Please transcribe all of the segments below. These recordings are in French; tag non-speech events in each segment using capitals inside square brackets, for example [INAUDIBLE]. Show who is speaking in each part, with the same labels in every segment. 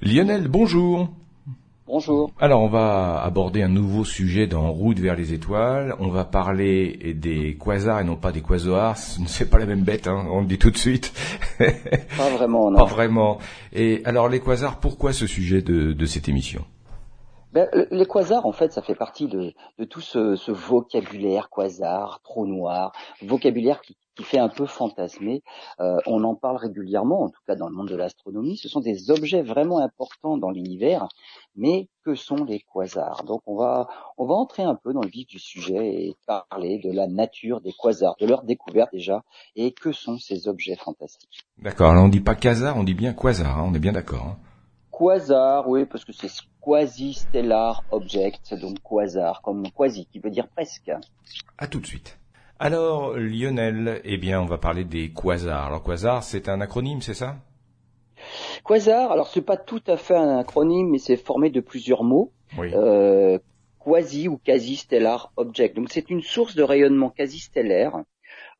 Speaker 1: Lionel, bonjour.
Speaker 2: Bonjour.
Speaker 1: Alors on va aborder un nouveau sujet dans Route vers les étoiles. On va parler des quasars et non pas des quasars. Ce n'est pas la même bête, hein, on le dit tout de suite. [LAUGHS]
Speaker 2: Pas vraiment, non.
Speaker 1: Pas vraiment. Et alors les quasars, pourquoi ce sujet de, de cette émission?
Speaker 2: Ben, les quasars, en fait, ça fait partie de, de tout ce, ce, vocabulaire quasar, trou noir, vocabulaire qui, qui fait un peu fantasmer. Euh, on en parle régulièrement, en tout cas dans le monde de l'astronomie. Ce sont des objets vraiment importants dans l'univers, mais que sont les quasars? Donc on va on va entrer un peu dans le vif du sujet et parler de la nature des quasars, de leur découverte déjà, et que sont ces objets fantastiques?
Speaker 1: D'accord. Alors on dit pas quasar, on dit bien quasar. Hein, on est bien d'accord. Hein.
Speaker 2: Quasar, oui, parce que c'est quasi-stellar object, donc quasar, comme quasi, qui veut dire presque.
Speaker 1: À tout de suite. Alors, Lionel, eh bien, on va parler des quasars. Alors, quasar, c'est un acronyme, c'est ça?
Speaker 2: Quasar, alors c'est pas tout à fait un acronyme, mais c'est formé de plusieurs mots.
Speaker 1: Oui.
Speaker 2: Euh, quasi ou quasi-stellar object. Donc, c'est une source de rayonnement quasi-stellaire.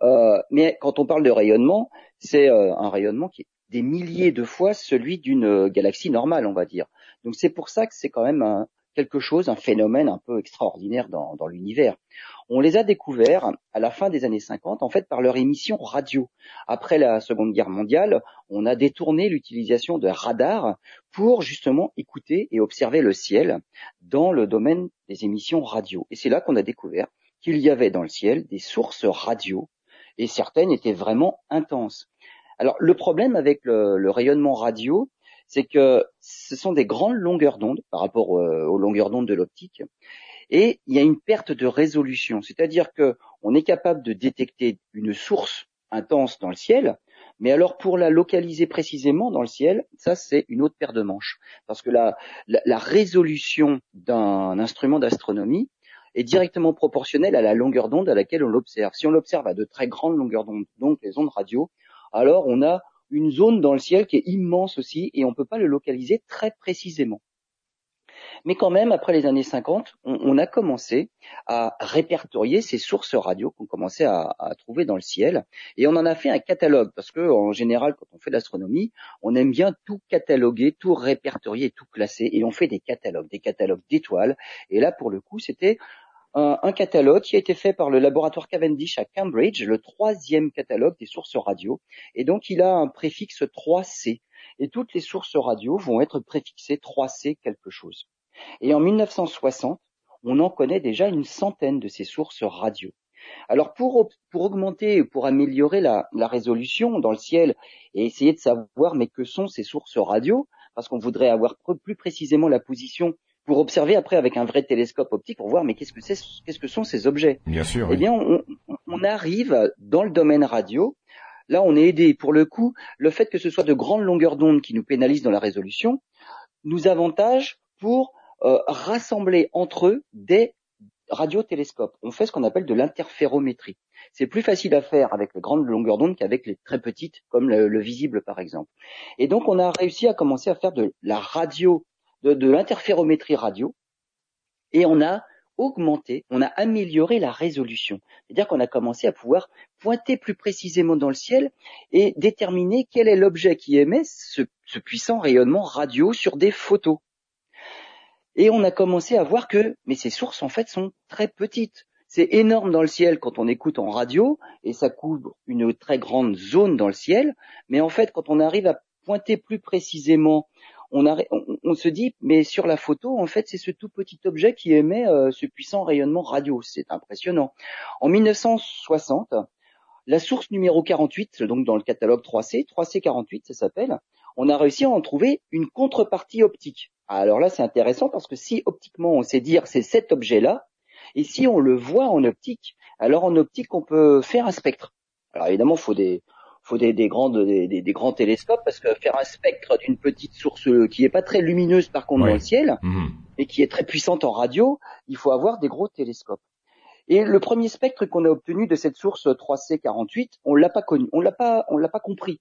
Speaker 2: Euh, mais quand on parle de rayonnement, c'est euh, un rayonnement qui est des milliers de fois celui d'une galaxie normale, on va dire. Donc, c'est pour ça que c'est quand même un, quelque chose, un phénomène un peu extraordinaire dans, dans l'univers. On les a découverts à la fin des années 50, en fait, par leur émission radio. Après la Seconde Guerre mondiale, on a détourné l'utilisation de radars pour justement écouter et observer le ciel dans le domaine des émissions radio. Et c'est là qu'on a découvert qu'il y avait dans le ciel des sources radio, et certaines étaient vraiment intenses. Alors le problème avec le, le rayonnement radio, c'est que ce sont des grandes longueurs d'onde par rapport euh, aux longueurs d'onde de l'optique, et il y a une perte de résolution, c'est-à-dire que on est capable de détecter une source intense dans le ciel, mais alors pour la localiser précisément dans le ciel, ça c'est une autre paire de manches, parce que la, résolution d'un instrument d'astronomie est directement proportionnelle à la longueur d'onde à laquelle on l'observe. Si on l'observe à de très grandes longueurs d'onde, donc les ondes radio, alors on a une zone dans le ciel qui est immense aussi et on ne peut pas le localiser très précisément. Mais quand même, après les années 50, on, a commencé à répertorier ces sources radio qu'on commençait à, à, trouver dans le ciel, et on en a fait un catalogue parce que en général, quand on fait de l'astronomie, on aime bien tout cataloguer, tout répertorier, tout classer, et on fait des catalogues, des catalogues d'étoiles. Et là, pour le coup, c'était un, catalogue qui a été fait par le laboratoire Cavendish à Cambridge, le troisième catalogue des sources radio. Et donc, il a un préfixe 3C. Et toutes les sources radio vont être préfixées 3C quelque chose. Et en 1960, on en connaît déjà une centaine de ces sources radio. Alors pour, pour augmenter, pour améliorer la, résolution dans le ciel et essayer de savoir mais que sont ces sources radio, parce qu'on voudrait avoir plus précisément la position pour observer après avec un vrai télescope optique pour voir mais qu'est-ce que c'est, qu'est-ce que sont ces objets?
Speaker 1: Bien sûr.
Speaker 2: Eh bien, on, on, arrive dans le domaine radio. Là, on est aidé. Pour le coup, le fait que ce soit de grandes longueurs d'onde qui nous pénalisent dans la résolution nous avantage pour euh, rassembler entre eux des radiotélescopes. On fait ce qu'on appelle de l'interférométrie. C'est plus facile à faire avec les grandes longueurs d'onde qu'avec les très petites, comme le, le, visible par exemple. Et donc on a réussi à commencer à faire de la radio, de, l'interférométrie radio, et on a augmenté, on a amélioré la résolution. C'est-à-dire qu'on a commencé à pouvoir pointer plus précisément dans le ciel et déterminer quel est l'objet qui émet ce, ce puissant rayonnement radio sur des photos. Et on a commencé à voir que, mais ces sources en fait sont très petites. C'est énorme dans le ciel quand on écoute en radio et ça couvre une très grande zone dans le ciel. Mais en fait, quand on arrive à pointer plus précisément, on, a, on, se dit, mais sur la photo, en fait, c'est ce tout petit objet qui émet euh, ce puissant rayonnement radio. C'est impressionnant. En 1960, la source numéro 48, donc dans le catalogue 3C, 3C48 ça s'appelle, on a réussi à en trouver une contrepartie optique. Alors là, c'est intéressant parce que si optiquement on sait dire c'est cet objet-là, et si on le voit en optique, alors en optique on peut faire un spectre. Alors évidemment, faut des faut des, des, grandes, des, des, grands télescopes parce que faire un spectre d'une petite source qui est pas très lumineuse par contre dans le ciel
Speaker 1: Mhm.
Speaker 2: et qui est très puissante en radio, il faut avoir des gros télescopes. Et le premier spectre qu'on a obtenu de cette source 3C48, on l'a pas connu, on l'a pas, on l'a pas compris.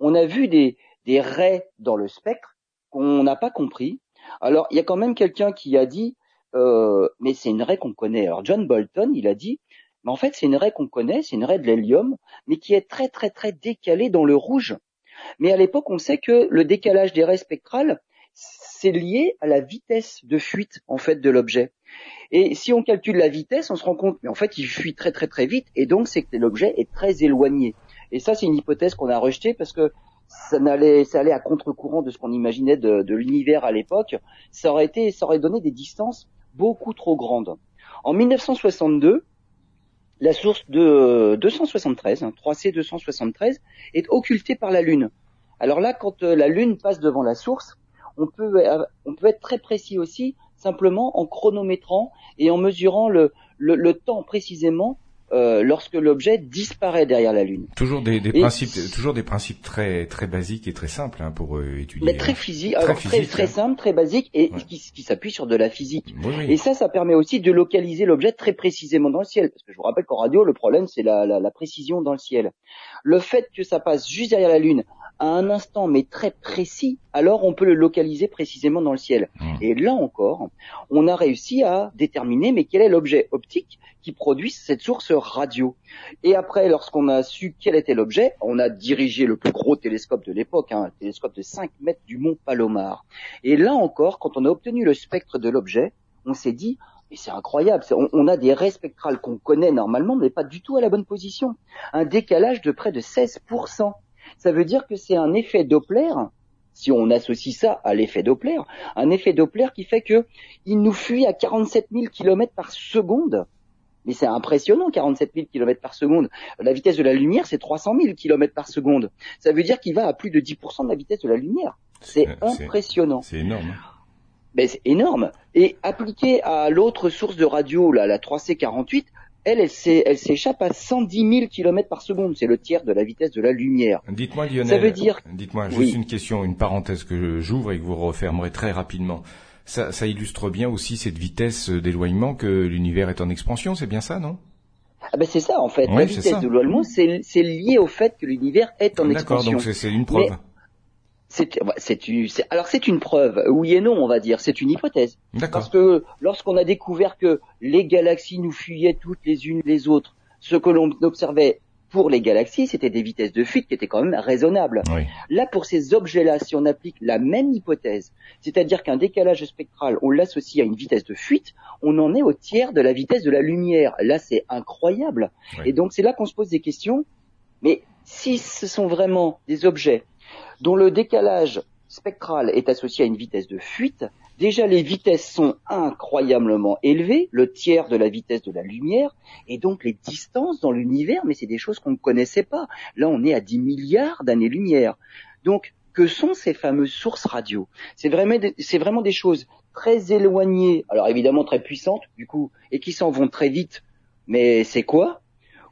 Speaker 2: On a vu des, des raies dans le spectre qu'on n'a pas compris. Alors il y a quand même quelqu'un qui a dit, euh, mais c'est une raie qu'on connaît. Alors John Bolton, il a dit, mais en fait c'est une raie qu'on connaît, c'est une raie de l'hélium, mais qui est très très très décalée dans le rouge. Mais à l'époque, on sait que le décalage des raies spectrales, c'est lié à la vitesse de fuite en fait de l'objet. Et si on calcule la vitesse, on se rend compte, mais en fait, il fuit très très très vite, et donc c'est que l'objet est très éloigné. Et ça, c'est une hypothèse qu'on a rejetée parce que ça allait, à contre-courant de ce qu'on imaginait de, de l'univers à l'époque. Ça aurait été, ça aurait donné des distances beaucoup trop grandes. En 1962, la source de 273, 3C 273, est occultée par la Lune. Alors là, quand euh, la Lune passe devant la source, on peut, euh, on peut être très précis aussi, simplement en chronométrant et en mesurant le temps précisément euh, lorsque l'objet disparaît derrière la Lune.
Speaker 1: Toujours des, des principes, toujours des principes très très basiques et très simples hein, pour euh, étudier.
Speaker 2: Mais très hein. physique, très, très, très, simple, très basique et qui, qui s'appuie sur de la physique. Et ça, ça permet aussi de localiser l'objet très précisément dans le ciel, parce que je vous rappelle qu'en radio, le problème c'est la, la, la précision dans le ciel. Le fait que ça passe juste derrière la Lune à un instant mais très précis, alors on peut le localiser précisément dans le ciel. Mmh. Et là encore, on a réussi à déterminer mais quel est l'objet optique qui produit cette source radio. Et après, lorsqu'on a su quel était l'objet, on a dirigé le plus gros télescope de l'époque, hein, un télescope de 5 mètres du mont Palomar. Et là encore, quand on a obtenu le spectre de l'objet, on s'est dit, mais c'est incroyable, on, on, a des raies spectrales qu'on connaît normalement, mais pas du tout à la bonne position. Un décalage de près de 16%. Ça veut dire que c'est un effet Doppler, si on associe ça à l'effet Doppler, un effet Doppler qui fait que il nous fuit à 47 000 km par seconde mais c'est impressionnant, 47 000 km par seconde. La vitesse de la lumière, c'est 300 000 km par seconde. Ça veut dire qu'il va à plus de 10% de la vitesse de la lumière. C'est impressionnant.
Speaker 1: C'est énorme.
Speaker 2: Ben, c'est énorme. Et appliqué à l'autre source de radio, là, la 3C48, elle, elle s'échappe à 110 000 km par seconde. C'est le tiers de la vitesse de la lumière.
Speaker 1: Dites-moi, Lionel. Ça veut dire. Dites-moi juste une question, une parenthèse que j'ouvre et que vous refermerez très rapidement ça, ça illustre bien aussi cette vitesse d'éloignement que l'univers est en expansion, c'est bien ça, non?
Speaker 2: Ah ben c'est ça en fait. la vitesse d'éloignement, c'est lié au fait que l'univers est en expansion.
Speaker 1: D'accord, donc c'est une preuve.
Speaker 2: C'est alors c'est une preuve, oui et non, on va dire. C'est une hypothèse. Parce que lorsqu'on a découvert que les galaxies nous fuyaient toutes les unes les autres, ce que l'on observait pour les galaxies, c'était des vitesses de fuite qui étaient quand même raisonnables. Là, pour ces objets-là, si on applique la même hypothèse, c'est-à-dire qu'un décalage spectral, on l'associe à une vitesse de fuite, on en est au tiers de la vitesse de la lumière. Là, c'est incroyable. Et donc, c'est là qu'on se pose des questions. Mais si ce sont vraiment des objets dont le décalage spectral est associé à une vitesse de fuite, Déjà, les vitesses sont incroyablement élevées, le tiers de la vitesse de la lumière, et donc les distances dans l'univers, mais c'est des choses qu'on ne connaissait pas. Là, on est à 10 milliards d'années-lumière. Donc, que sont ces fameuses sources radio? C'est vraiment, c'est vraiment des choses très éloignées, alors évidemment très puissantes, du coup, et qui s'en vont très vite. Mais c'est quoi?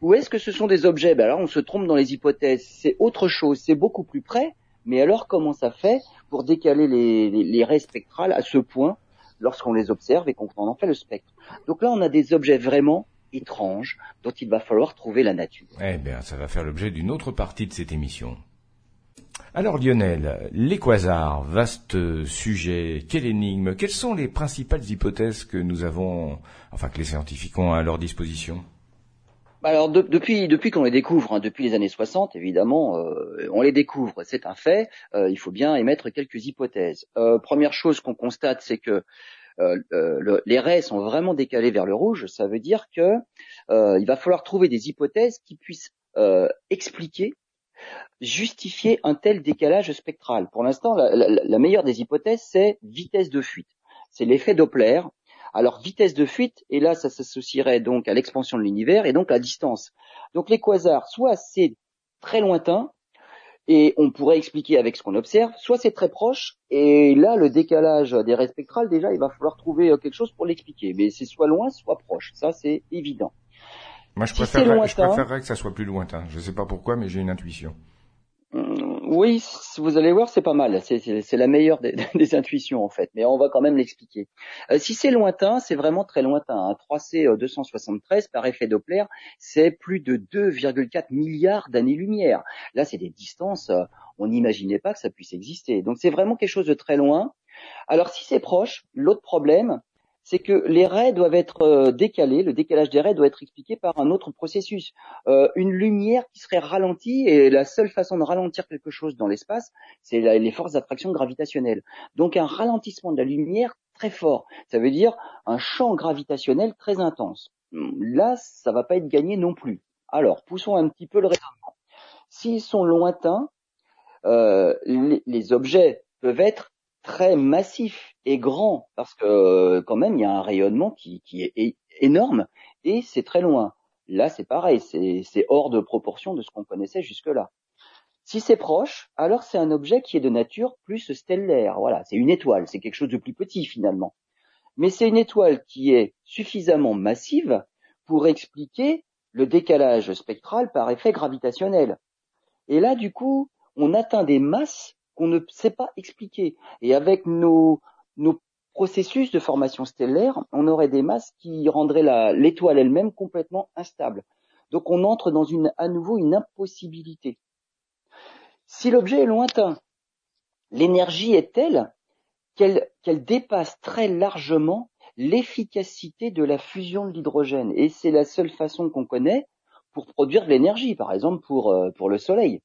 Speaker 2: Ou est-ce que ce sont des objets? Ben alors, on se trompe dans les hypothèses. C'est autre chose, c'est beaucoup plus près, mais alors, comment ça fait pour décaler les, les, les raies spectrales à ce point lorsqu'on les observe et qu'on en fait le spectre? Donc là, on a des objets vraiment étranges dont il va falloir trouver la nature.
Speaker 1: Eh bien, ça va faire l'objet d'une autre partie de cette émission. Alors Lionel, les quasars, vaste sujet, quelle énigme, quelles sont les principales hypothèses que nous avons, enfin que les scientifiques ont à leur disposition?
Speaker 2: Bah, alors depuis depuis qu'on les découvre, hein, depuis les années 60 évidemment, euh, on les découvre, c'est un fait. Euh, il faut bien émettre quelques hypothèses. Euh, première chose qu'on constate, c'est que les raies sont vraiment décalées vers le rouge. Ça veut dire que il va falloir trouver des hypothèses qui puissent expliquer, justifier un tel décalage spectral. Pour l'instant, la, la meilleure des hypothèses, c'est vitesse de fuite. C'est l'effet Doppler alors vitesse de fuite, et là ça s'associerait donc à l'expansion de l'univers et donc à distance. Donc les quasars, soit c'est très lointain, et on pourrait expliquer avec ce qu'on observe, soit c'est très proche, et là le décalage des raies spectrales, déjà il va falloir trouver euh, quelque chose pour l'expliquer. Mais c'est soit loin, soit proche, ça c'est évident.
Speaker 1: Moi je, préférerais, je préférerais que ça soit plus lointain. Je ne sais pas pourquoi, mais j'ai une intuition.
Speaker 2: Oui, vous allez voir, c'est pas mal. C'est la meilleure [LAUGHS] des, intuitions en fait, mais on va quand même l'expliquer. Euh, si c'est lointain, c'est vraiment très lointain. Un 3C 273 par effet Doppler, c'est plus de 2,4 milliards d'années-lumière. Là, c'est des distances, euh, on n'imaginait pas que ça puisse exister. Donc c'est vraiment quelque chose de très loin. Alors si c'est proche, l'autre problème, c'est que les raies doivent être euh, décalés, le décalage des raies doit être expliqué par un autre processus. Euh, une lumière qui serait ralentie, et la seule façon de ralentir quelque chose dans l'espace, c'est les forces d'attraction gravitationnelle. Donc un ralentissement de la lumière très fort, ça veut dire un champ gravitationnel très intense. Là, ça va pas être gagné non plus. Alors, poussons un petit peu le raisonnement. S'ils sont lointains, euh, les objets peuvent être très massif et grand parce que quand même il y a un rayonnement qui, qui est énorme et c'est très loin. Là c'est pareil, c'est hors de proportion de ce qu'on connaissait jusque-là. Si c'est proche, alors c'est un objet qui est de nature plus stellaire. Voilà, c'est une étoile, c'est quelque chose de plus petit finalement. Mais c'est une étoile qui est suffisamment massive pour expliquer le décalage spectral par effet gravitationnel. Et là, du coup, on atteint des masses qu'on ne sait pas expliquer. Et avec nos, processus de formation stellaire, on aurait des masses qui rendraient l'étoile elle-même complètement instable. Donc on entre dans à nouveau une impossibilité. Si l'objet est lointain, l'énergie est telle qu'elle dépasse très largement l'efficacité de la fusion de l'hydrogène. Et c'est la seule façon qu'on connaît pour produire de l'énergie, par exemple pour, euh, pour le Soleil.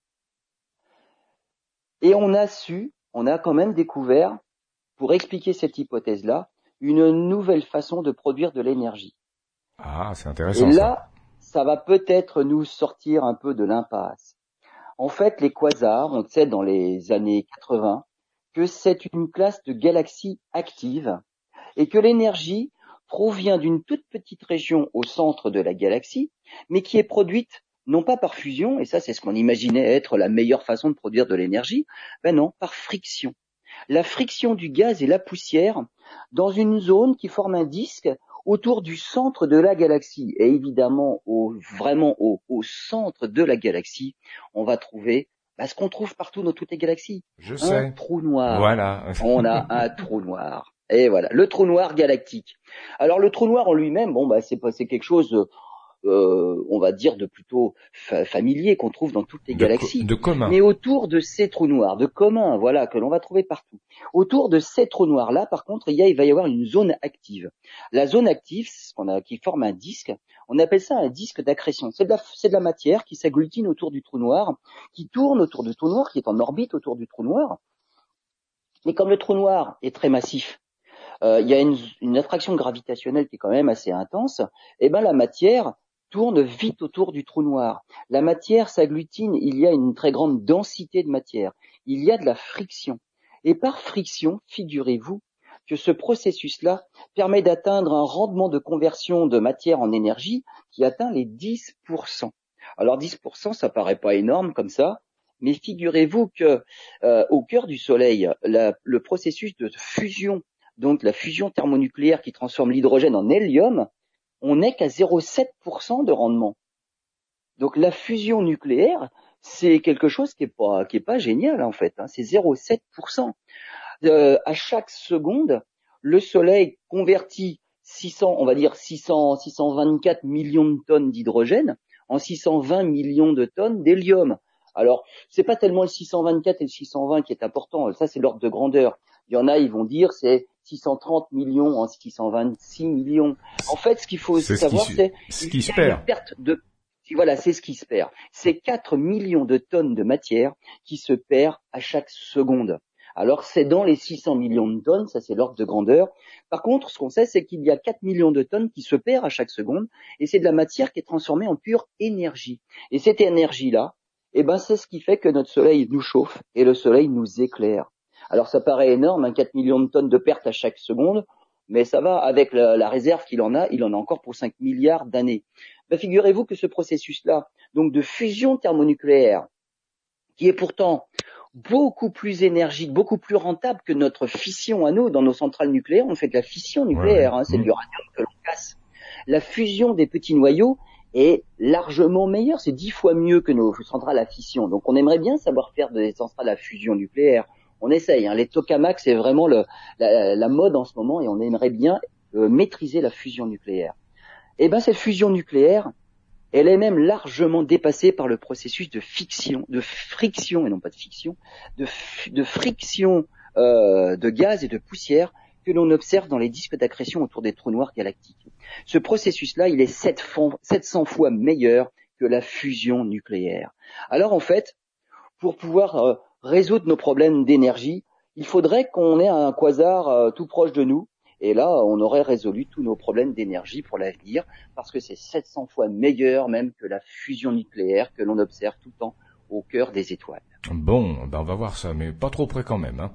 Speaker 2: Et on a su, on a quand même découvert, pour expliquer cette hypothèse-là, une nouvelle façon de produire de l'énergie.
Speaker 1: Ah, c'est intéressant.
Speaker 2: Et là, ça. va peut-être nous sortir un peu de l'impasse. En fait, les quasars, on sait dans les années 80 que c'est une classe de galaxies actives et que l'énergie provient d'une toute petite région au centre de la galaxie, mais qui est produite non pas par fusion, et ça c'est ce qu'on imaginait être la meilleure façon de produire de l'énergie, ben non, par friction. La friction du gaz et la poussière dans une zone qui forme un disque autour du centre de la galaxie. Et évidemment, au, vraiment au, centre de la galaxie, on va trouver ben, ce qu'on trouve partout dans toutes les galaxies.
Speaker 1: Je un
Speaker 2: trou noir.
Speaker 1: Voilà.
Speaker 2: on a [LAUGHS] un trou noir. Et voilà, le trou noir galactique. Alors le trou noir en lui-même, bon bah c'est c'est quelque chose euh, on va dire de plutôt familier qu'on trouve dans toutes les galaxies.
Speaker 1: de commun.
Speaker 2: Mais autour de ces trous noirs, de commun, voilà, que l'on va trouver partout. Autour de ces trous noirs là, par contre, il, y a, il va y avoir une zone active. La zone active, ce qu'on a, qui forme un disque, on appelle ça un disque d'accrétion. C'est de la, c'est de la matière qui s'agglutine autour du trou noir, qui tourne autour du trou noir, qui est en orbite autour du trou noir. Mais comme le trou noir est très massif, euh, il y a une, une, attraction gravitationnelle qui est quand même assez intense, et eh ben la matière tourne vite autour du trou noir. La matière s'agglutine, il y a une très grande densité de matière, il y a de la friction. Et par friction, figurez-vous que ce processus-là permet d'atteindre un rendement de conversion de matière en énergie qui atteint les 10%. Alors 10%, ça paraît pas énorme comme ça, mais figurez-vous que euh, au cœur du Soleil, le processus de fusion, donc la fusion thermonucléaire qui transforme l'hydrogène en hélium, on n'est qu'à 0,7% de rendement. Donc la fusion nucléaire, c'est quelque chose qui est pas qui est pas génial en fait. Hein. C'est 0,7%. Euh, à chaque seconde, le Soleil convertit 600, on va dire 600, 624 millions de tonnes d'hydrogène en 620 millions de tonnes d'hélium. Alors, c'est pas tellement le 624 et le 620 qui est important, ça c'est l'ordre de grandeur. Il y en a, ils vont dire c'est 630 millions en 626 millions. En fait, ce qu'il faut savoir, c'est
Speaker 1: ce qui se perd.
Speaker 2: perte de voilà, c'est ce qui se perd. C'est 4 millions de tonnes de matière qui se perd à chaque seconde. Alors c'est dans les 600 millions de tonnes, ça c'est l'ordre de grandeur. Par contre, ce qu'on sait, c'est qu'il y a 4 millions de tonnes qui se perdent à chaque seconde, et c'est de la matière qui est transformée en pure énergie. Et cette énergie-là, eh ben, c'est ce qui fait que notre Soleil nous chauffe et le Soleil nous éclaire. Alors ça paraît énorme, hein, 4 millions de tonnes de pertes à chaque seconde, mais ça va avec la, réserve qu'il en a, il en a encore pour 5 milliards d'années. Ben, figurez-vous que ce processus-là, donc de fusion thermonucléaire, qui est pourtant beaucoup plus énergique, beaucoup plus rentable que notre fission à nous dans nos centrales nucléaires. On fait de la fission nucléaire, hein, c'est de l'uranium que l'on casse. La fusion des petits noyaux est largement meilleure, c'est dix fois mieux que nos centrales à fission. Donc on aimerait bien savoir faire des centrales à fusion nucléaire on essaye. Hein. Les tokamaks, c'est vraiment la, mode en ce moment et on aimerait bien euh, maîtriser la fusion nucléaire. Eh ben cette fusion nucléaire, elle est même largement dépassée par le processus de fiction, de friction et non pas de fiction, de, friction euh, de gaz et de poussière que l'on observe dans les disques d'accrétion autour des trous noirs galactiques. Ce processus-là, il est 700 fois meilleur que la fusion nucléaire. Alors en fait, pour pouvoir euh, résoudre nos problèmes d'énergie, il faudrait qu'on ait un quasar euh, tout proche de nous. Et là, on aurait résolu tous nos problèmes d'énergie pour l'avenir, parce que c'est 700 fois meilleur même que la fusion nucléaire que l'on observe tout le temps au cœur des étoiles.
Speaker 1: Bon, ben on va voir ça, mais pas trop près quand même. Hein.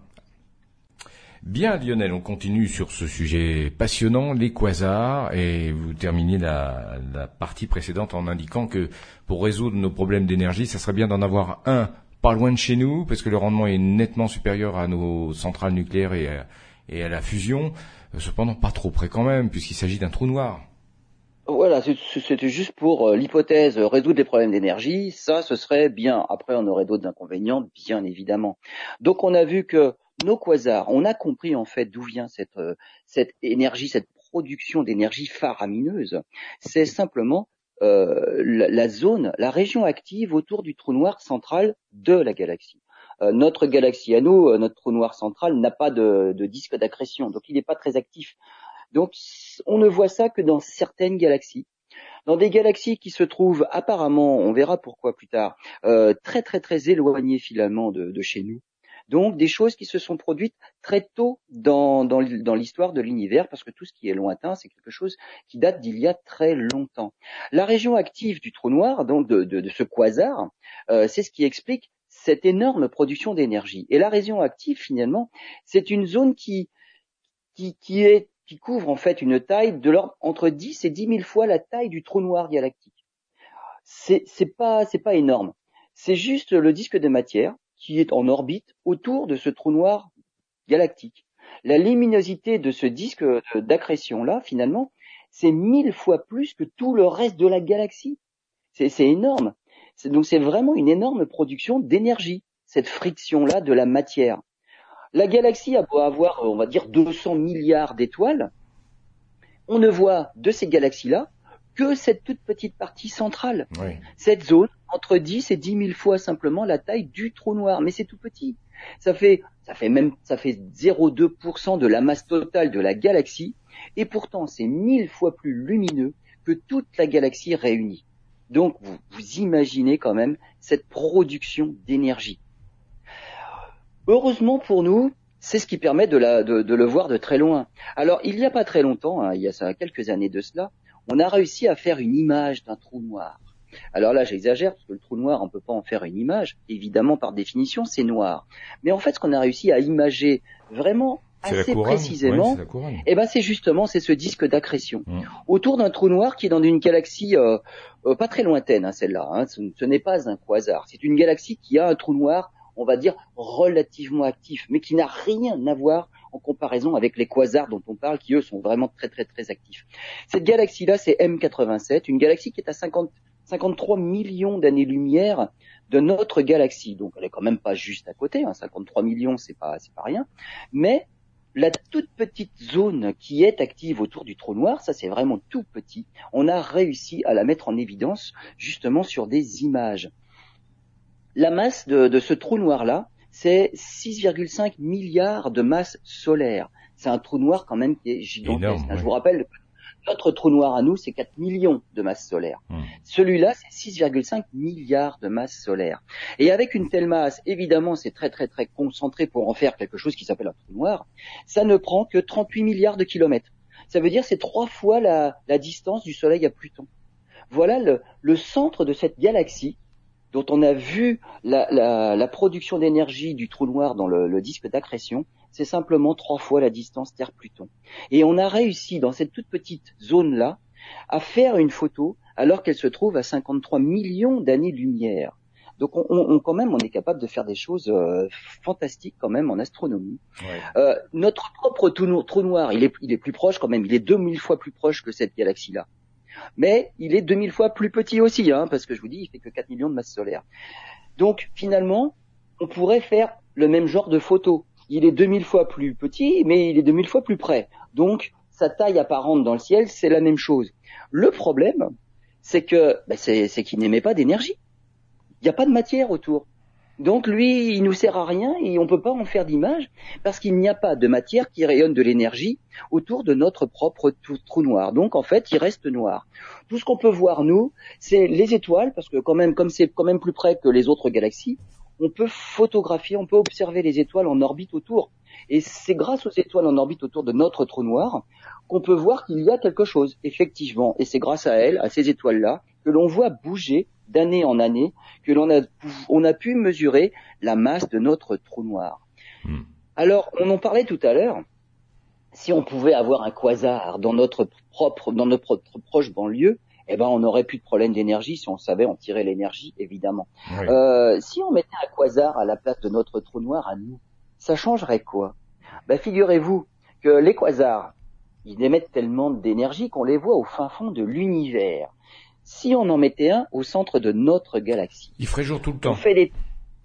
Speaker 1: Bien Lionel, on continue sur ce sujet passionnant, les quasars, et vous terminez la, la, partie précédente en indiquant que pour résoudre nos problèmes d'énergie, ça serait bien d'en avoir un pas loin de chez nous, parce que le rendement est nettement supérieur à nos centrales nucléaires et à, la fusion, cependant pas trop près quand même, puisqu'il s'agit d'un trou noir.
Speaker 2: Voilà, c'était juste pour euh, l'hypothèse euh, résoudre les problèmes d'énergie. Ça, ce serait bien. Après, on aurait d'autres inconvénients, bien évidemment. Donc, on a vu que nos quasars, on a compris en fait d'où vient cette, euh, cette énergie, cette production d'énergie faramineuse. C'est simplement euh, la, zone, la région active autour du trou noir central de la galaxie. Euh, notre galaxie à nous, notre trou noir central n'a pas de, disque d'accrétion, donc il n'est pas très actif. Donc on ne voit ça que dans certaines galaxies. Dans des galaxies qui se trouvent apparemment, on verra pourquoi plus tard, très très très éloignées finalement de chez nous, donc des choses qui se sont produites très tôt dans, dans, l'histoire de l'univers, parce que tout ce qui est lointain, c'est quelque chose qui date d'il y a très longtemps. La région active du trou noir, donc de, ce quasar, euh, c'est ce qui explique cette énorme production d'énergie. Et la région active, finalement, c'est une zone qui, qui, qui, couvre en fait une taille de l'ordre entre 10 et 10 000 fois la taille du trou noir galactique. C'est, pas, pas énorme. C'est juste le disque de matière qui est en orbite autour de ce trou noir galactique. La luminosité de ce disque d'accrétion-là, finalement, c'est mille fois plus que tout le reste de la galaxie. C'est énorme. Donc c'est vraiment une énorme production d'énergie, cette friction-là de la matière. La galaxie a beau avoir, on va dire, 200 milliards d'étoiles, on ne voit de ces galaxies-là que cette toute petite partie centrale. Cette zone entre 10 et 10 000 fois simplement la taille du trou noir, mais c'est tout petit. Ça fait, ça fait même, ça fait 0,2% de la masse totale de la galaxie, et pourtant c'est mille fois plus lumineux que toute la galaxie réunie. Donc vous, vous imaginez quand même cette production d'énergie. Heureusement pour nous, c'est ce qui permet de, la, de, le voir de très loin. Alors il n'y a pas très longtemps, hein, il y a ça, quelques années de cela, on a réussi à faire une image d'un trou noir. Alors là, j'exagère parce que le trou noir, on peut pas en faire une image. Évidemment, par définition, c'est noir. Mais en fait, ce qu'on a réussi à imager vraiment assez précisément, eh ben c'est justement c'est ce disque d'accrétion mmh. autour d'un trou noir qui est dans une galaxie euh, euh, pas très lointaine, hein, celle-là. Hein. Ce, ce n'est pas un quasar. C'est une galaxie qui a un trou noir, on va dire relativement actif, mais qui n'a rien à voir en comparaison avec les quasars dont on parle, qui eux sont vraiment très très très actifs. Cette galaxie-là, c'est M87, une galaxie qui est à 50 53 millions d'années-lumière de notre galaxie. Donc elle est quand même pas juste à côté, hein. 53 millions c'est pas c'est pas rien, mais la toute petite zone qui est active autour du trou noir, ça c'est vraiment tout petit, on a réussi à la mettre en évidence justement sur des images. La masse de, ce trou noir-là, c'est 6,5 milliards de masse solaire. C'est un trou noir quand même qui est gigantesque. Hein. Je vous rappelle notre trou noir à nous, c'est 4 millions de masses solaires. Hmm. Celui-là, c'est 6,5 milliards de masses solaires. Et avec une telle masse, évidemment, c'est très très très concentré pour en faire quelque chose qui s'appelle un trou noir. Ça ne prend que 38 milliards de kilomètres. Ça veut dire c'est trois fois la, distance du Soleil à Pluton. Voilà le, centre de cette galaxie dont on a vu la, production d'énergie du trou noir dans le disque d'accrétion c'est simplement trois fois la distance Terre-Pluton. Et on a réussi dans cette toute petite zone-là à faire une photo alors qu'elle se trouve à 53 millions d'années-lumière. Donc on, quand même, on est capable de faire des choses euh, fantastiques quand même en astronomie. Euh, notre propre trou, noir, il est, il est plus proche quand même, il est 2000 fois plus proche que cette galaxie-là. Mais il est 2000 fois plus petit aussi, hein, parce que je vous dis, il fait que 4 millions de masses solaires. Donc finalement, on pourrait faire le même genre de photo il est 2000 fois plus petit, mais il est 2000 fois plus près. Donc, sa taille apparente dans le ciel, c'est la même chose. Le problème, c'est que ben, c'est qu'il n'émet pas d'énergie. Il n'y a pas de matière autour. Donc lui, il nous sert à rien et on peut pas en faire d'image parce qu'il n'y a pas de matière qui rayonne de l'énergie autour de notre propre trou noir. Donc en fait, il reste noir. Tout ce qu'on peut voir nous, c'est les étoiles parce que quand même, comme c'est quand même plus près que les autres galaxies, on peut photographier, on peut observer les étoiles en orbite autour. Et c'est grâce aux étoiles en orbite autour de notre trou noir qu'on peut voir qu'il y a quelque chose, effectivement. Et c'est grâce à elles, à ces étoiles-là, que l'on voit bouger d'année en année, que l'on a, on a pu mesurer la masse de notre trou noir. Hmm. Alors, on en parlait tout à l'heure. Si on pouvait avoir un quasar dans notre propre, dans notre proche banlieue, eh ben, on n'aurait plus de problème d'énergie si on savait en tirer l'énergie, évidemment. Euh, si on mettait un quasar à la place de notre trou noir à nous, ça changerait quoi? Ben, figurez-vous que les quasars, ils émettent tellement d'énergie qu'on les voit au fin fond de l'univers si on en mettait un au centre de notre galaxie.
Speaker 1: Il ferait jour tout le temps.
Speaker 2: On fait des,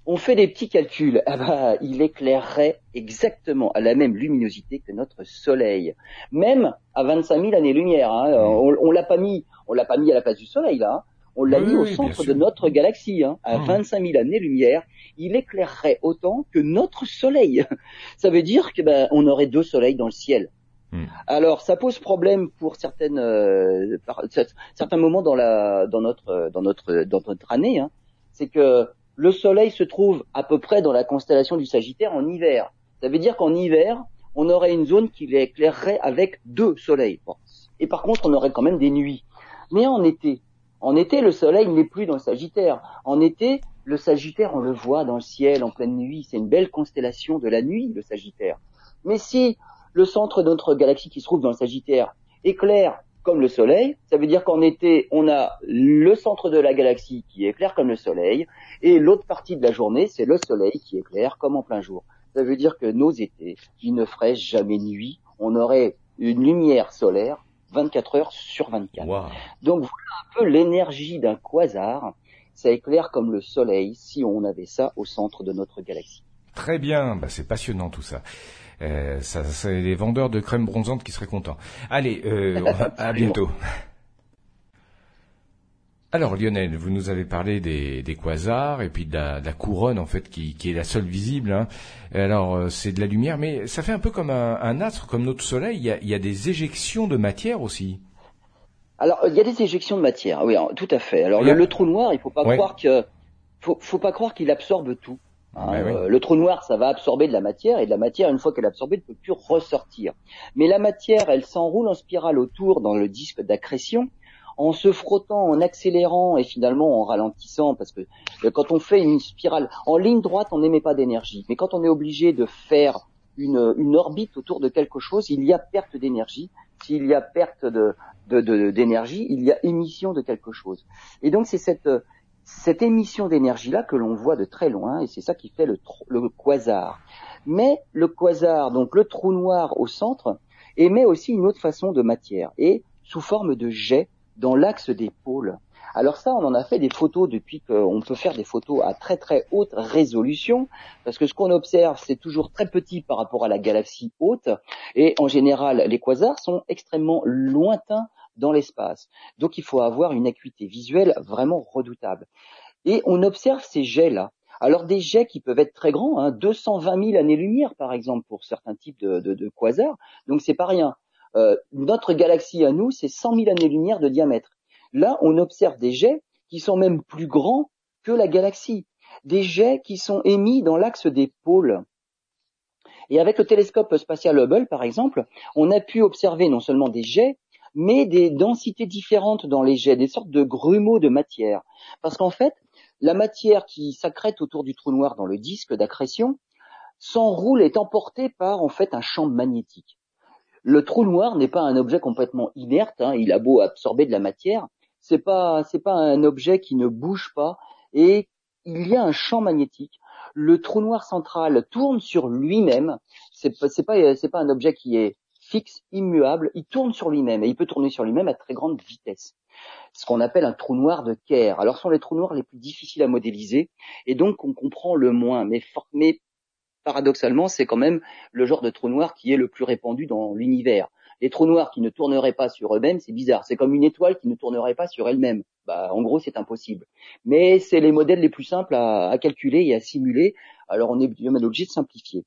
Speaker 2: on fait des petits calculs. Ah bah, il éclairerait exactement à la même luminosité que notre Soleil, même à 25 000 années-lumière. Hein. On, on l'a pas mis, on l'a pas mis à la place du Soleil là. Hein. On l'a mis au centre de notre galaxie, hein, à 25 000 années-lumière. Il éclairerait autant que notre Soleil. [LAUGHS] Ça veut dire que ben, on aurait deux soleils dans le ciel. Hmm. Alors, ça pose problème pour certaines, euh, certains moments dans la, dans notre, dans notre, dans notre année. Hein. C'est que le Soleil se trouve à peu près dans la constellation du Sagittaire en hiver. Ça veut dire qu'en hiver, on aurait une zone qui l'éclairerait avec deux soleils. Et par contre, on aurait quand même des nuits. Mais en été, en été, le Soleil n'est plus dans le Sagittaire. En été, le Sagittaire, on le voit dans le ciel en pleine nuit. C'est une belle constellation de la nuit, le Sagittaire. Mais si le centre de notre galaxie qui se trouve dans le Sagittaire éclaire comme le Soleil, ça veut dire qu'en été, on a le centre de la galaxie qui éclaire comme le Soleil, et l'autre partie de la journée, c'est le Soleil qui éclaire comme en plein jour. Ça veut dire que nos étés, ils ne feraient jamais nuit, on aurait une lumière solaire 24 heures sur 24. Donc voilà un peu l'énergie d'un quasar. Ça éclaire comme le Soleil si on avait ça au centre de notre galaxie.
Speaker 1: Très bien, bah, c'est passionnant tout ça. Euh, ça, c'est les vendeurs de crème bronzante qui seraient contents. Allez, euh, à bientôt. Alors Lionel, vous nous avez parlé des, des quasars et puis de la, de la, couronne en fait qui, qui est la seule visible. Hein. Alors euh, c'est de la lumière, mais ça fait un peu comme un, un astre, comme notre Soleil. Il y, a, il y, a, des éjections de matière aussi.
Speaker 2: Alors il y a des éjections de matière, oui, tout à fait. Alors le, trou noir, il faut pas croire que faut, faut pas croire qu'il absorbe tout. Hein, euh, le trou noir, ça va absorber de la matière et de la matière, une fois qu'elle est absorbée, ne peut plus ressortir. Mais la matière, elle s'enroule en spirale autour dans le disque d'accrétion en se frottant, en accélérant et finalement en ralentissant, parce que euh, quand on fait une spirale en ligne droite, on n'émet pas d'énergie. Mais quand on est obligé de faire une, une, orbite autour de quelque chose, il y a perte d'énergie. S'il y a perte de, d'énergie, il y a émission de quelque chose. Et donc c'est cette cette émission d'énergie-là que l'on voit de très loin, et c'est ça qui fait le, le, quasar. Mais le quasar, donc le trou noir au centre, émet aussi une autre façon de matière, et sous forme de jet dans l'axe des pôles. Alors ça, on en a fait des photos depuis qu'on peut faire des photos à très très haute résolution, parce que ce qu'on observe, c'est toujours très petit par rapport à la galaxie haute, et en général, les quasars sont extrêmement lointains dans l'espace. Donc il faut avoir une acuité visuelle vraiment redoutable. Et on observe ces jets-là. Alors des jets qui peuvent être très grands, hein, 220 000 années-lumière par exemple pour certains types de, de, quasars, donc c'est pas rien. Euh, notre galaxie à nous, c'est 100 000 années-lumière de diamètre. Là, on observe des jets qui sont même plus grands que la galaxie, des jets qui sont émis dans l'axe des pôles. Et avec le télescope spatial Hubble, par exemple, on a pu observer non seulement des jets, mais des densités différentes dans les jets, des sortes de grumeaux de matière. Parce qu'en fait, la matière qui s'accrète autour du trou noir dans le disque d'accrétion s'enroule, est emportée par en fait un champ magnétique. Le trou noir n'est pas un objet complètement inerte, hein, il a beau absorber de la matière, c'est pas c'est pas un objet qui ne bouge pas et il y a un champ magnétique. Le trou noir central tourne sur lui-même. C'est pas c'est pas un objet qui est fixe, immuable, il tourne sur lui-même et il peut tourner sur lui-même à très grande vitesse. Ce qu'on appelle un trou noir de Kerr. Alors ce sont les trous noirs les plus difficiles à modéliser et donc on comprend le moins. Mais, paradoxalement, c'est quand même le genre de trou noir qui est le plus répandu dans l'univers. Les trous noirs qui ne tourneraient pas sur eux-mêmes, c'est bizarre. C'est comme une étoile qui ne tournerait pas sur elle-même. Bah, en gros, c'est impossible. Mais c'est les modèles les plus simples à, à, calculer et à simuler. Alors, on est bien obligé de simplifier.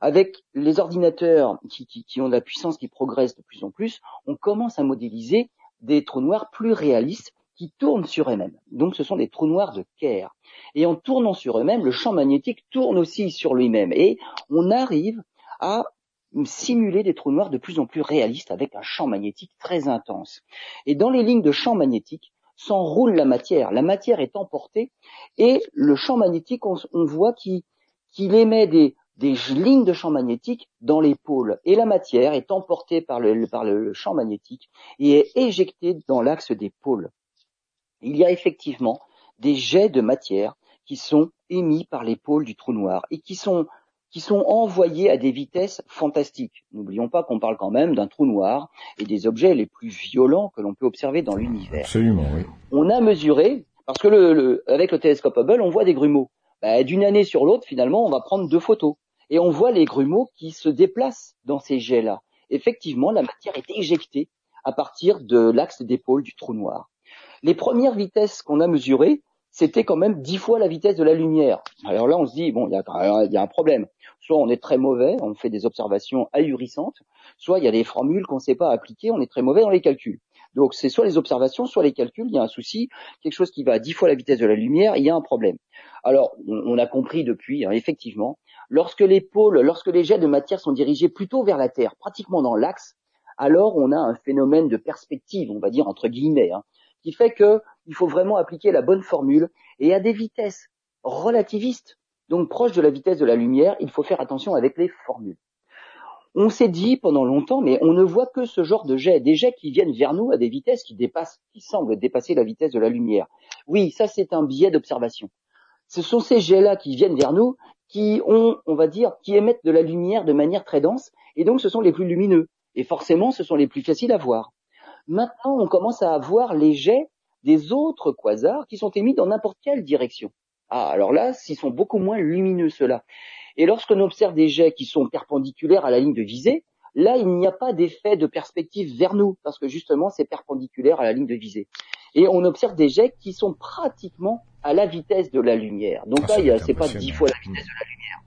Speaker 2: Avec les ordinateurs qui, qui, qui ont de la puissance qui progresse de plus en plus, on commence à modéliser des trous noirs plus réalistes qui tournent sur eux-mêmes. Donc ce sont des trous noirs de Kerr. Et en tournant sur eux-mêmes, le champ magnétique tourne aussi sur lui-même. Et on arrive à simuler des trous noirs de plus en plus réalistes avec un champ magnétique très intense. Et dans les lignes de champ magnétique s'enroule la matière. La matière est emportée et le champ magnétique, on, voit qu'il émet des, des lignes de champ magnétique dans les pôles. Et la matière est emportée par le, par le champ magnétique et est éjectée dans l'axe des pôles. Il y a effectivement des jets de matière qui sont émis par les pôles du trou noir et qui sont qui sont envoyés à des vitesses fantastiques. N'oublions pas qu'on parle quand même d'un trou noir et des objets les plus violents que l'on peut observer dans l'univers.
Speaker 1: Absolument, oui.
Speaker 2: On a mesuré, parce que le, avec le télescope Hubble, on voit des grumeaux. Bah, D'une année sur l'autre, finalement, on va prendre deux photos. Et on voit les grumeaux qui se déplacent dans ces jets-là. Effectivement, la matière est éjectée à partir de l'axe d'épaule du trou noir. Les premières vitesses qu'on a mesurées, c'était quand même dix fois la vitesse de la lumière. Alors là, on se dit, bon, il y a, un problème. Soit on est très mauvais, on fait des observations ahurissantes, soit il y a des formules qu'on ne sait pas appliquer, on est très mauvais dans les calculs. Donc c'est soit les observations, soit les calculs, il y a un souci, quelque chose qui va à dix fois la vitesse de la lumière, il y a un problème. Alors on, a compris depuis, hein, effectivement, lorsque les pôles, lorsque les jets de matière sont dirigés plutôt vers la Terre, pratiquement dans l'axe, alors on a un phénomène de perspective, on va dire entre guillemets, hein, qui fait qu'il faut vraiment appliquer la bonne formule et à des vitesses relativistes, donc proches de la vitesse de la lumière, il faut faire attention avec les formules. On s'est dit pendant longtemps, mais on ne voit que ce genre de jets, des jets qui viennent vers nous à des vitesses qui dépassent, qui semblent dépasser la vitesse de la lumière. Oui, ça c'est un biais d'observation. Ce sont ces jets-là qui viennent vers nous, qui ont, on va dire, qui émettent de la lumière de manière très dense, et donc ce sont les plus lumineux. Et forcément, ce sont les plus faciles à voir. Maintenant, on commence à avoir les jets des autres quasars qui sont émis dans n'importe quelle direction. Ah, alors là, ils sont beaucoup moins lumineux ceux-là. Et lorsqu'on observe des jets qui sont perpendiculaires à la ligne de visée, là, il n'y a pas d'effet de perspective vers nous, parce que justement, c'est perpendiculaire à la ligne de visée. Et on observe des jets qui sont pratiquement à la vitesse de la lumière. Donc ah, là, c'est pas dix fois la vitesse de la lumière.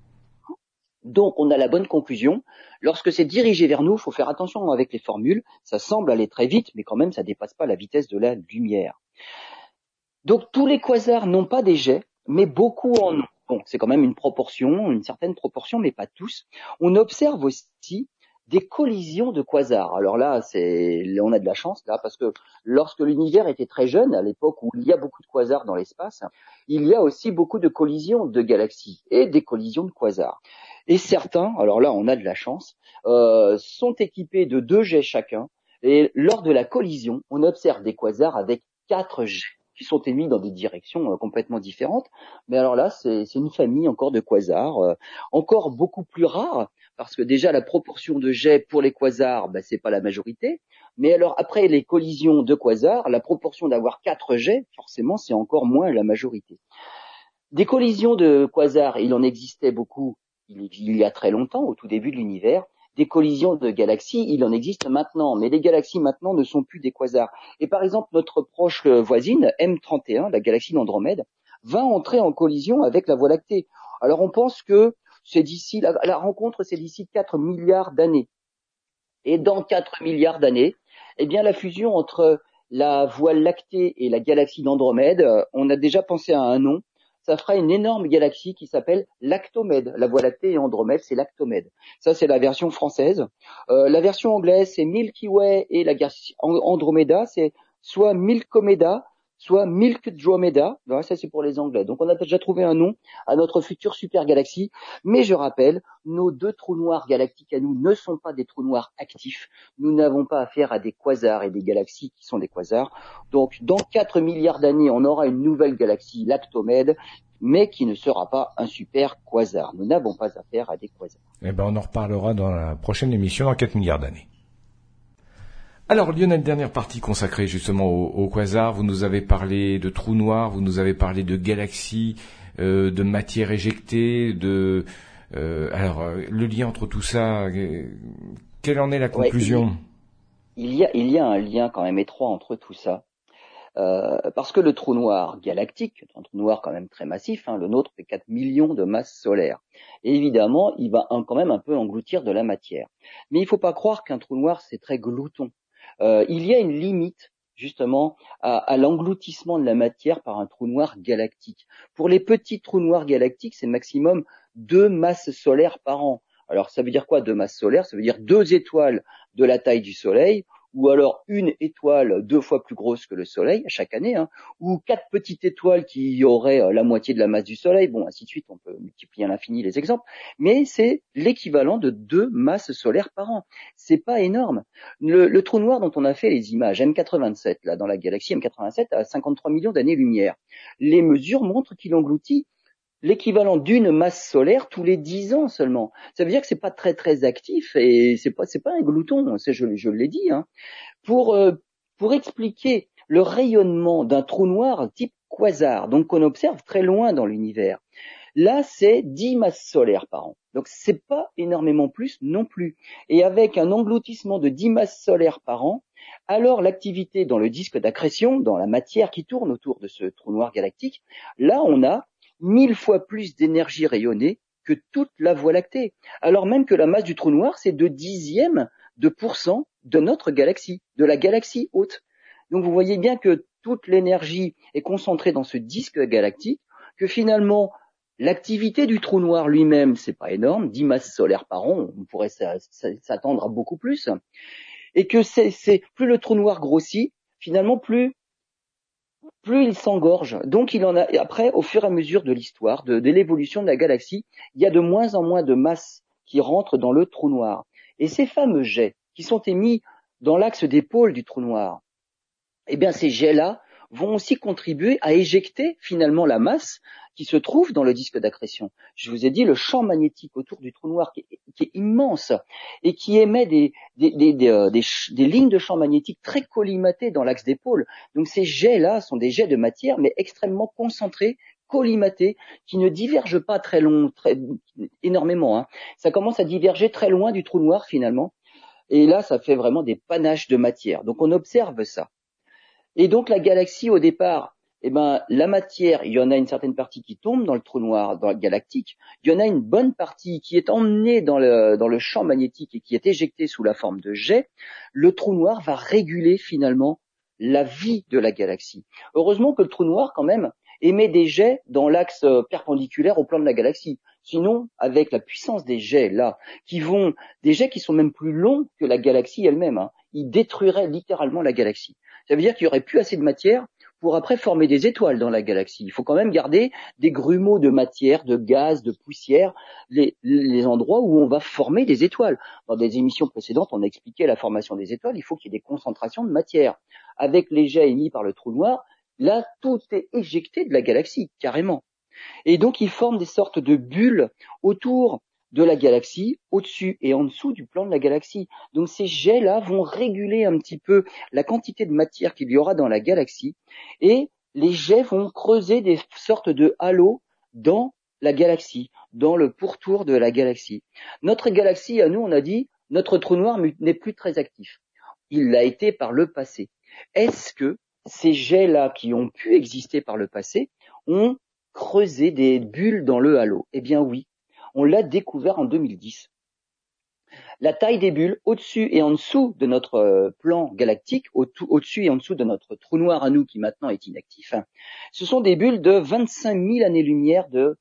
Speaker 2: Donc on a la bonne conclusion. Lorsque c'est dirigé vers nous, il faut faire attention avec les formules. Ça semble aller très vite, mais quand même ça dépasse pas la vitesse de la lumière. Donc tous les quasars n'ont pas des jets, mais beaucoup en ont. Bon, c'est quand même une proportion, une certaine proportion, mais pas tous. On observe aussi des collisions de quasars. Alors là, c'est, on a de la chance là, parce que lorsque l'univers était très jeune, à l'époque où il y a beaucoup de quasars dans l'espace, il y a aussi beaucoup de collisions de galaxies et des collisions de quasars. Et certains, alors là, on a de la chance, euh, sont équipés de deux jets chacun. Et lors de la collision, on observe des quasars avec quatre jets qui sont émis dans des directions euh, complètement différentes. Mais alors là, c'est une famille encore de quasars, euh, encore beaucoup plus rare, parce que déjà la proportion de jets pour les quasars, ben, c'est pas la majorité. Mais alors après les collisions de quasars, la proportion d'avoir quatre jets, forcément, c'est encore moins la majorité. Des collisions de quasars, il en existait beaucoup il y a très longtemps, au tout début de l'univers, des collisions de galaxies, il en existe maintenant, mais les galaxies maintenant ne sont plus des quasars. Et par exemple, notre proche voisine, M31, la galaxie d'Andromède, va entrer en collision avec la Voie lactée. Alors on pense que c'est d'ici, la, rencontre c'est d'ici 4 milliards d'années. Et dans 4 milliards d'années, eh bien la fusion entre la Voie lactée et la galaxie d'Andromède, euh, on a déjà pensé à un nom, ça fera une énorme galaxie qui s'appelle l'Actomède. La Voie lactée et Andromède, c'est l'Actomède. Ça, c'est la version française. Euh, la version anglaise, c'est Milky Way et la galaxie Andromeda, c'est soit Milkomeda, soit Milk Dromeda. ça c'est pour les Anglais. Donc on a déjà trouvé un nom à notre future super galaxie. Mais je rappelle, nos deux trous noirs galactiques à nous ne sont pas des trous noirs actifs. Nous n'avons pas affaire à des quasars et des galaxies qui sont des quasars. Donc dans 4 milliards d'années, on aura une nouvelle galaxie, l'Actomède, mais qui ne sera pas un super quasar. Nous n'avons pas affaire à des quasars.
Speaker 1: Eh ben, on en reparlera dans la prochaine émission dans 4 milliards d'années. Alors Lionel, dernière partie consacrée justement au, quasar. Vous nous avez parlé de trous noirs, vous nous avez parlé de galaxies, euh, de matière éjectée, de euh, alors euh, le lien entre tout ça. quelle en est la conclusion?
Speaker 2: il y a, il y a un lien quand même étroit entre tout ça. Euh, parce que le trou noir galactique, un trou noir quand même très massif, hein, le nôtre fait 4 millions de masses solaires. Et évidemment, il va quand même un peu engloutir de la matière. Mais il ne faut pas croire qu'un trou noir, c'est très glouton. Euh, il y a une limite justement à, à l'engloutissement de la matière par un trou noir galactique. Pour les petits trous noirs galactiques, c'est maximum deux masses solaires par an. Alors ça veut dire quoi deux masses solaires? Ça veut dire deux étoiles de la taille du Soleil ou alors une étoile deux fois plus grosse que le Soleil chaque année, hein, ou quatre petites étoiles qui auraient euh, la moitié de la masse du Soleil, bon, ainsi de suite, on peut multiplier à l'infini les exemples, mais c'est l'équivalent de deux masses solaires par an. C'est pas énorme. Le, le, trou noir dont on a fait les images, M87, là, dans la galaxie M87, à 53 millions d'années-lumière, les mesures montrent qu'il engloutit l'équivalent d'une masse solaire tous les dix ans seulement. Ça veut dire que c'est pas très très actif et c'est pas c'est pas un glouton, je, je l'ai dit. Hein. Pour euh, pour expliquer le rayonnement d'un trou noir type quasar, donc qu'on observe très loin dans l'univers. Là, c'est 10 masses solaires par an. Donc c'est pas énormément plus non plus. Et avec un engloutissement de 10 masses solaires par an, alors l'activité dans le disque d'accrétion, dans la matière qui tourne autour de ce trou noir galactique, là on a mille fois plus d'énergie rayonnée que toute la Voie lactée, alors même que la masse du trou noir, c'est de dixième de pourcent de notre galaxie, de la galaxie haute. Donc vous voyez bien que toute l'énergie est concentrée dans ce disque galactique, que finalement l'activité du trou noir lui-même, c'est pas énorme, 10 masses solaires par an, on pourrait s'attendre à beaucoup plus, et que c'est plus le trou noir grossit, finalement plus plus il s'engorge. Donc il en a. Après, au fur et à mesure de l'histoire, de, l'évolution de la galaxie, il y a de moins en moins de masse qui rentre dans le trou noir. Et ces fameux jets qui sont émis dans l'axe des pôles du trou noir, eh bien ces jets-là vont aussi contribuer à éjecter finalement la masse qui se trouve dans le disque d'accrétion. Je vous ai dit le champ magnétique autour du trou noir qui est, immense et qui émet des, euh, des, lignes de champ magnétique très collimatées dans l'axe des pôles. Donc ces jets-là sont des jets de matière mais extrêmement concentrés collimatés qui ne divergent pas très long, très énormément. Hein. Ça commence à diverger très loin du trou noir finalement. Et là, ça fait vraiment des panaches de matière. Donc on observe ça. Et donc la galaxie, au départ, eh ben, la matière, il y en a une certaine partie qui tombe dans le trou noir dans le galactique, il y en a une bonne partie qui est emmenée dans le, dans le champ magnétique et qui est éjectée sous la forme de jet. Le trou noir va réguler finalement la vie de la galaxie. Heureusement que le trou noir, quand même, émet des jets dans l'axe euh, perpendiculaire au plan de la galaxie. Sinon, avec la puissance des jets là, qui vont, des jets qui sont même plus longs que la galaxie elle-même, hein, ils détruiraient littéralement la galaxie. Ça veut dire qu'il y aurait plus assez de matière pour après former des étoiles dans la galaxie. Il faut quand même garder des grumeaux de matière, de gaz, de poussière, les, endroits où on va former des étoiles. Dans des émissions précédentes, on a expliqué la formation des étoiles, il faut qu'il y ait des concentrations de matière. Avec les jets émis par le trou noir, là, tout est éjecté de la galaxie, carrément. Et donc, ils forment des sortes de bulles autour de la galaxie, au-dessus et en dessous du plan de la galaxie. Donc ces jets-là vont réguler un petit peu la quantité de matière qu'il y aura dans la galaxie, et les jets vont creuser des sortes de halos dans la galaxie, dans le pourtour de la galaxie. Notre galaxie, à nous, on a dit, notre trou noir n'est plus très actif. Il l'a été par le passé. Est-ce que ces jets-là qui ont pu exister par le passé ont creusé des bulles dans le halo? Eh bien oui, on l'a découvert en 2010. La taille des bulles au-dessus et en dessous de notre euh, plan galactique, au-dessus et en dessous de notre trou noir à nous qui maintenant est inactif, hein, ce sont des bulles de 25 000 années-lumière de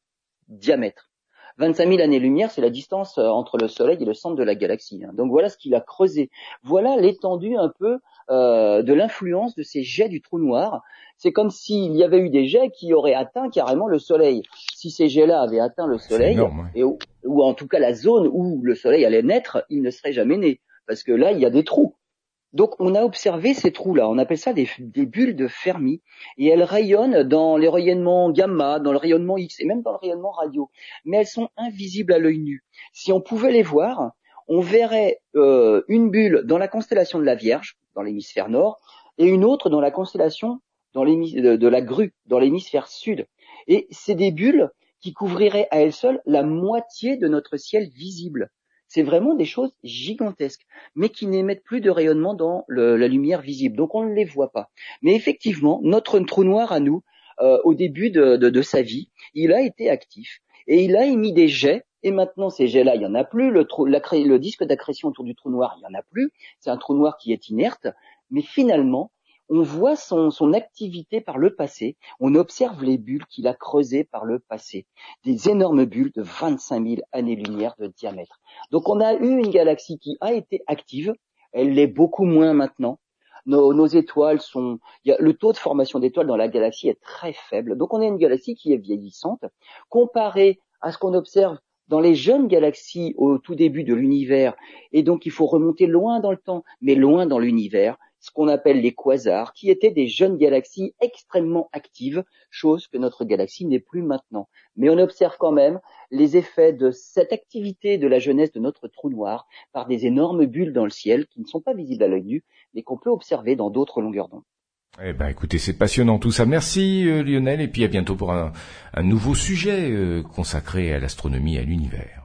Speaker 2: diamètre. 25 000 années-lumière, c'est la distance euh, entre le Soleil et le centre de la galaxie. Hein. Donc voilà ce qu'il a creusé. Voilà l'étendue un peu euh, de l'influence de ces jets du trou noir. C'est comme s'il y avait eu des jets qui auraient atteint carrément le Soleil. Si ces jets-là avaient atteint le Soleil, et, ou en tout cas la zone où le Soleil allait naître, il ne serait jamais né. Parce que là, il y a des trous. Donc on a observé ces trous-là, on appelle ça des, bulles de Fermi, et elles rayonnent dans les rayonnements gamma, dans le rayonnement X et même dans le rayonnement radio, mais elles sont invisibles à l'œil nu. Si on pouvait les voir, on verrait euh, une bulle dans la constellation de la Vierge, dans l'hémisphère nord, et une autre dans la constellation de, de la Grue, dans l'hémisphère sud. Et c'est des bulles qui couvriraient à elles seules la moitié de notre ciel visible. C'est vraiment des choses gigantesques, mais qui n'émettent plus de rayonnement dans la lumière visible. Donc on ne les voit pas. Mais effectivement, notre trou noir à nous, euh, au début de, sa vie, il a été actif et il a émis des jets. Et maintenant, ces jets-là, il y en a plus. Le, le disque d'accrétion autour du trou noir, il y en a plus. C'est un trou noir qui est inerte. Mais finalement, on voit son, activité par le passé, on observe les bulles qu'il a creusées par le passé, des énormes bulles de 25 000 années-lumière de diamètre. Donc on a eu une galaxie qui a été active, elle l'est beaucoup moins maintenant. Nos, nos étoiles sont, le taux de formation d'étoiles dans la galaxie est très faible. Donc on a une galaxie qui est vieillissante, comparée à ce qu'on observe dans les jeunes galaxies au tout début de l'univers, et donc il faut remonter loin dans le temps, mais loin dans l'univers, ce qu'on appelle les quasars, qui étaient des jeunes galaxies extrêmement actives, chose que notre galaxie n'est plus maintenant. Mais on observe quand même les effets de cette activité de la jeunesse de notre trou noir par des énormes bulles dans le ciel qui ne sont pas visibles à l'œil nu, mais qu'on peut observer dans d'autres longueurs d'onde.
Speaker 1: Eh ben, écoutez, c'est passionnant tout ça. Merci euh, Lionel, et puis à bientôt pour un, nouveau sujet euh, consacré à l'astronomie et à l'univers.